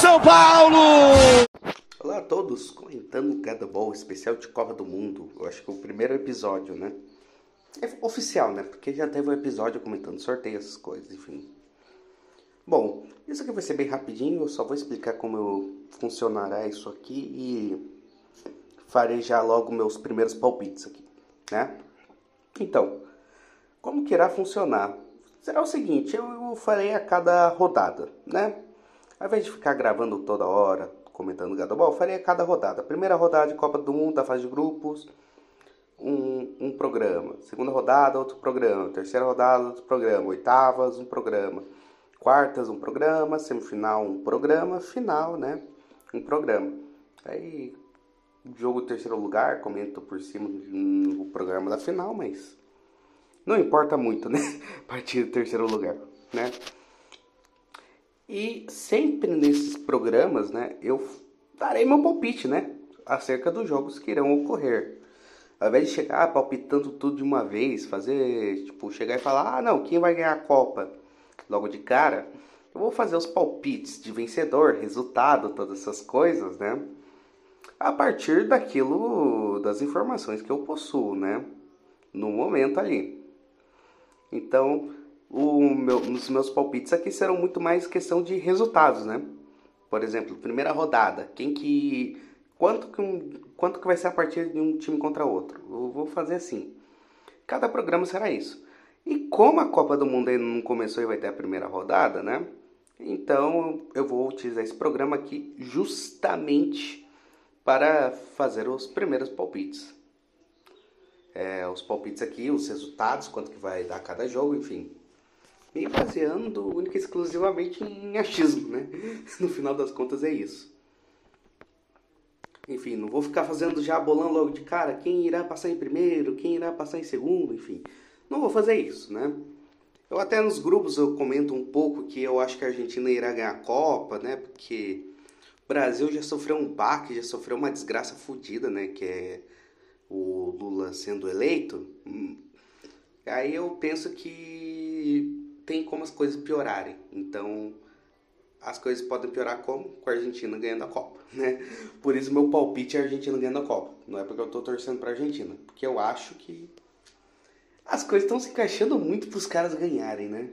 São Paulo! Olá a todos, comentando o Cada Ball especial de Copa do Mundo. Eu acho que é o primeiro episódio, né? É oficial, né? Porque já teve um episódio comentando sorteio, essas coisas, enfim. Bom, isso aqui vai ser bem rapidinho, eu só vou explicar como eu funcionará isso aqui e farei já logo meus primeiros palpites aqui, né? Então, como que irá funcionar? Será o seguinte, eu farei a cada rodada, né? Ao invés de ficar gravando toda hora, comentando Gadobol, eu farei a cada rodada. Primeira rodada de Copa do Mundo, da fase de grupos, um, um programa. Segunda rodada, outro programa. Terceira rodada, outro programa. Oitavas, um programa. Quartas, um programa. Semifinal, um programa. Final, né? Um programa. Aí, jogo terceiro lugar, comento por cima do programa da final, mas não importa muito, né? Partir do terceiro lugar, né? E sempre nesses programas, né, eu darei meu palpite, né, acerca dos jogos que irão ocorrer. Ao invés de chegar palpitando tudo de uma vez, fazer, tipo, chegar e falar, ah, não, quem vai ganhar a Copa logo de cara, eu vou fazer os palpites de vencedor, resultado, todas essas coisas, né, a partir daquilo, das informações que eu possuo, né, no momento ali. Então, meu, os meus palpites aqui serão muito mais questão de resultados, né? Por exemplo, primeira rodada, quem que quanto que um, quanto que vai ser a partida de um time contra outro? Eu vou fazer assim. Cada programa será isso. E como a Copa do Mundo ainda não começou e vai ter a primeira rodada, né? Então eu vou utilizar esse programa aqui justamente para fazer os primeiros palpites. É, os palpites aqui, os resultados, quanto que vai dar cada jogo, enfim me baseando única e exclusivamente em achismo, né? No final das contas é isso. Enfim, não vou ficar fazendo já bolão logo de cara quem irá passar em primeiro, quem irá passar em segundo, enfim. Não vou fazer isso, né? Eu até nos grupos eu comento um pouco que eu acho que a Argentina irá ganhar a Copa, né? Porque o Brasil já sofreu um baque, já sofreu uma desgraça fodida, né? Que é o Lula sendo eleito. Aí eu penso que tem como as coisas piorarem. Então, as coisas podem piorar como? Com a Argentina ganhando a Copa, né? Por isso meu palpite é a Argentina ganhando a Copa. Não é porque eu tô torcendo pra Argentina, porque eu acho que as coisas estão se encaixando muito pros caras ganharem, né?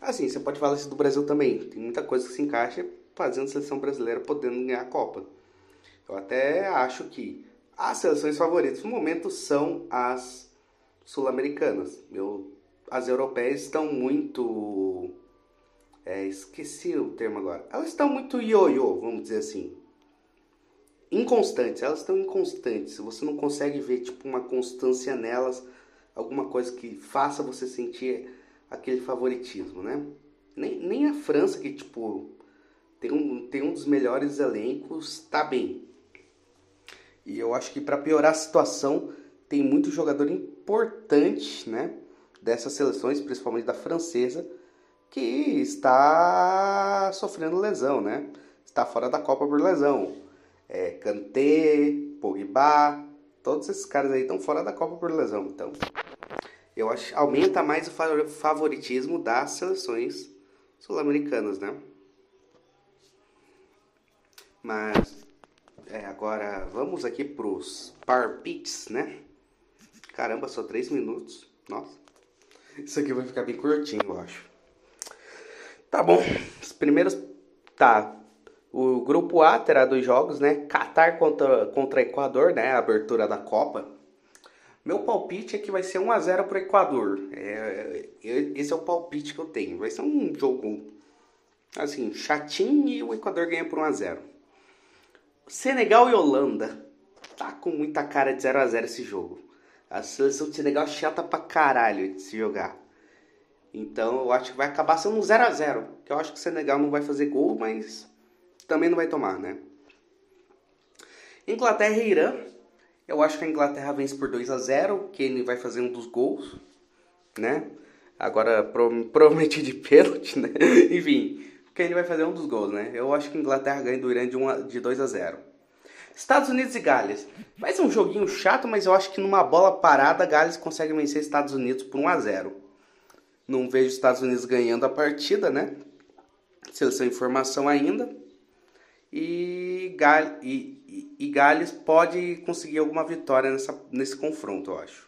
Assim, você pode falar isso do Brasil também. Tem muita coisa que se encaixa fazendo a seleção brasileira podendo ganhar a Copa. Eu até acho que as seleções favoritas no momento são as sul-americanas. Eu as europeias estão muito. É, esqueci o termo agora. Elas estão muito ioiô, vamos dizer assim. Inconstantes, elas estão inconstantes. Você não consegue ver tipo uma constância nelas, alguma coisa que faça você sentir aquele favoritismo, né? Nem, nem a França, que tipo tem um, tem um dos melhores elencos, tá bem. E eu acho que para piorar a situação, tem muito jogador importante, né? Dessas seleções, principalmente da francesa, que está sofrendo lesão, né? Está fora da Copa por lesão. É, Kanté, Pogba, todos esses caras aí estão fora da Copa por lesão. Então, eu acho aumenta mais o favoritismo das seleções sul-americanas, né? Mas é, agora vamos aqui pros Par Pits, né? Caramba, só 3 minutos. Nossa. Isso aqui vai ficar bem curtinho, eu acho. Tá bom. Os primeiros. Tá. O grupo A terá dois jogos, né? Qatar contra, contra Equador, né? A abertura da Copa. Meu palpite é que vai ser 1x0 pro Equador. É, esse é o palpite que eu tenho. Vai ser um jogo assim, chatinho e o Equador ganha por 1x0. Senegal e Holanda. Tá com muita cara de 0x0 esse jogo. A seleção de Senegal é chata pra caralho de se jogar. Então eu acho que vai acabar sendo um 0x0. Que eu acho que o Senegal não vai fazer gol, mas também não vai tomar, né? Inglaterra e Irã. Eu acho que a Inglaterra vence por 2 a 0 Kane vai fazer um dos gols, né? Agora provavelmente de pênalti, né? Enfim, Kane vai fazer um dos gols, né? Eu acho que a Inglaterra ganha do Irã de, uma, de 2 a 0 Estados Unidos e Gales. Vai ser um joguinho chato, mas eu acho que numa bola parada, Gales consegue vencer Estados Unidos por 1 a 0 Não vejo Estados Unidos ganhando a partida, né? Seleção em formação ainda. E, Gal e, e, e Gales pode conseguir alguma vitória nessa, nesse confronto, eu acho.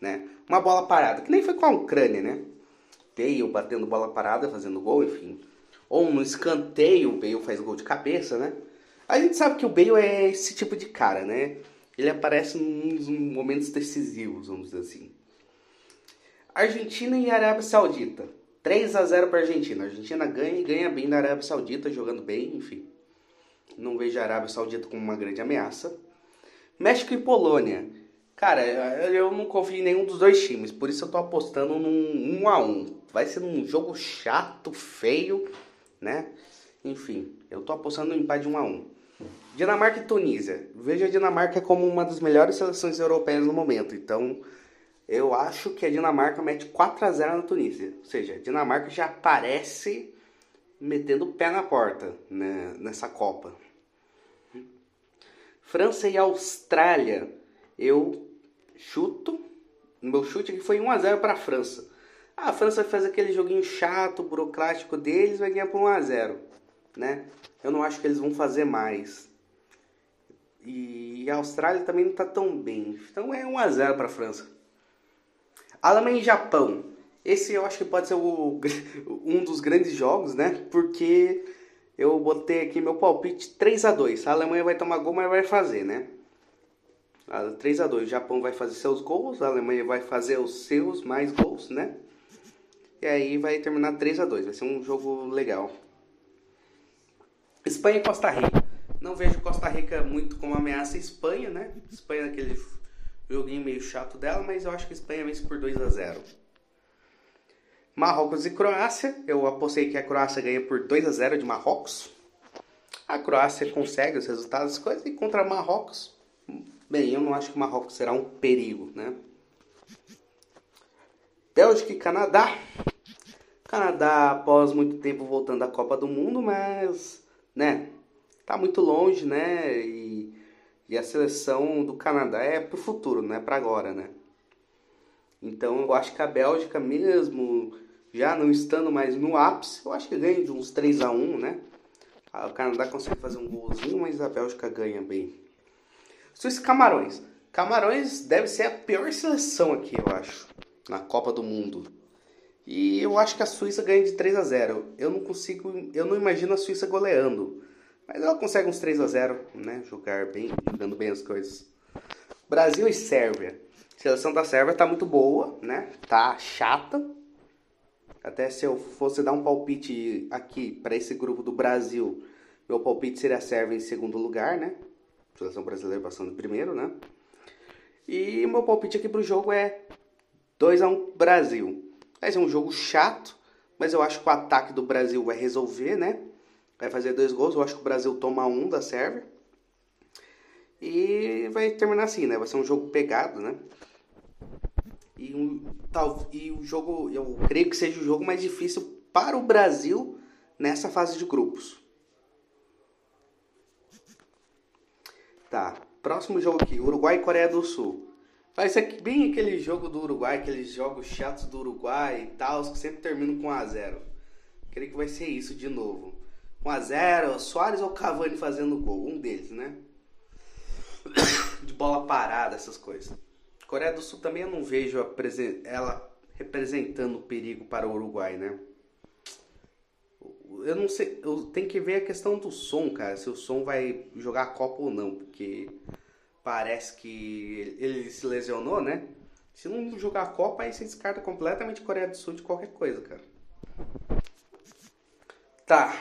Né? Uma bola parada, que nem foi com a Ucrânia, né? Bale batendo bola parada, fazendo gol, enfim. Ou no escanteio, o Bale faz gol de cabeça, né? A gente sabe que o Bale é esse tipo de cara, né? Ele aparece nos momentos decisivos, vamos dizer assim. Argentina e Arábia Saudita. 3 a 0 para a Argentina. A Argentina ganha e ganha bem da Arábia Saudita, jogando bem, enfim. Não vejo a Arábia Saudita como uma grande ameaça. México e Polônia. Cara, eu não confio em nenhum dos dois times, por isso eu tô apostando num 1 a 1. Vai ser um jogo chato, feio, né? Enfim, eu tô apostando no empate de 1 a 1. Dinamarca e Tunísia. Vejo a Dinamarca como uma das melhores seleções europeias no momento. Então, eu acho que a Dinamarca mete 4 a 0 na Tunísia. Ou seja, a Dinamarca já aparece metendo o pé na porta né, nessa Copa. França e Austrália. Eu chuto. Meu chute aqui foi 1 a 0 para a França. Ah, a França fazer aquele joguinho chato, burocrático deles, vai ganhar por 1 a 0, né? Eu não acho que eles vão fazer mais. E a Austrália também não está tão bem. Então é 1 a 0 para a França. Alemanha e Japão. Esse eu acho que pode ser o, um dos grandes jogos, né? Porque eu botei aqui meu palpite 3 a 2 A Alemanha vai tomar gol, mas vai fazer, né? 3 a 2 O Japão vai fazer seus gols, a Alemanha vai fazer os seus mais gols, né? E aí vai terminar 3 a 2 Vai ser um jogo legal. Espanha e Costa Rica. Não vejo Costa Rica muito como ameaça a Espanha, né? Espanha naquele joguinho meio chato dela, mas eu acho que a Espanha vence por 2 a 0. Marrocos e Croácia. Eu apostei que a Croácia ganha por 2 a 0 de Marrocos. A Croácia consegue os resultados, coisas, e contra Marrocos, bem, eu não acho que Marrocos será um perigo, né? Bélgica e Canadá. Canadá, após muito tempo voltando à Copa do Mundo, mas, né, tá muito longe, né? E, e a seleção do Canadá é pro futuro, não é para agora, né? Então eu acho que a Bélgica mesmo, já não estando mais no ápice, eu acho que ganha de uns 3 a 1 né? O Canadá consegue fazer um golzinho, mas a Bélgica ganha bem. Suíça Camarões. Camarões deve ser a pior seleção aqui, eu acho, na Copa do Mundo. E eu acho que a Suíça ganha de 3 a 0. Eu não consigo, eu não imagino a Suíça goleando. Mas ela consegue uns 3 a 0 né? Jogar bem, jogando bem as coisas. Brasil e Sérvia. A seleção da Sérvia tá muito boa, né? Tá chata. Até se eu fosse dar um palpite aqui para esse grupo do Brasil, meu palpite seria a Sérvia em segundo lugar, né? A seleção brasileira passando em primeiro, né? E meu palpite aqui pro jogo é 2 a 1 Brasil. Vai ser um jogo chato, mas eu acho que o ataque do Brasil vai resolver, né? vai fazer dois gols. Eu acho que o Brasil toma um da Sérvia. E vai terminar assim, né? Vai ser um jogo pegado, né? E, um, tal, e o jogo, eu creio que seja o jogo mais difícil para o Brasil nessa fase de grupos. Tá, próximo jogo aqui, Uruguai e Coreia do Sul. Ser bem aquele jogo do Uruguai, aqueles jogos chatos do Uruguai e tal, que sempre terminam com 1 a 0 Creio que vai ser isso de novo. 1x0, Soares ou Cavani fazendo gol, um deles, né? De bola parada, essas coisas. Coreia do Sul também eu não vejo ela representando perigo para o Uruguai, né? Eu não sei, eu tenho que ver a questão do som, cara, se o som vai jogar a Copa ou não, porque parece que ele se lesionou, né? Se não jogar a Copa, aí você descarta completamente Coreia do Sul de qualquer coisa, cara. Tá,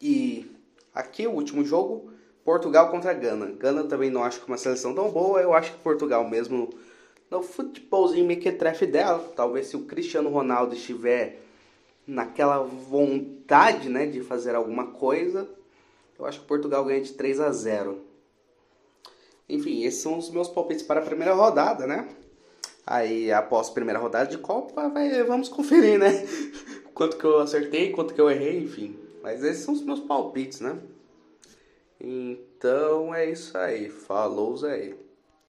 e aqui o último jogo, Portugal contra Gana. Gana também não acho que uma seleção tão boa, eu acho que Portugal mesmo no futebolzinho mequetrefe dela, talvez se o Cristiano Ronaldo estiver naquela vontade, né, de fazer alguma coisa, eu acho que Portugal ganha de 3 a 0. Enfim, esses são os meus palpites para a primeira rodada, né? Aí, após a primeira rodada de Copa, vai, vamos conferir, né? quanto que eu acertei, quanto que eu errei, enfim. Mas esses são os meus palpites, né? Então é isso aí. Falou, Zé.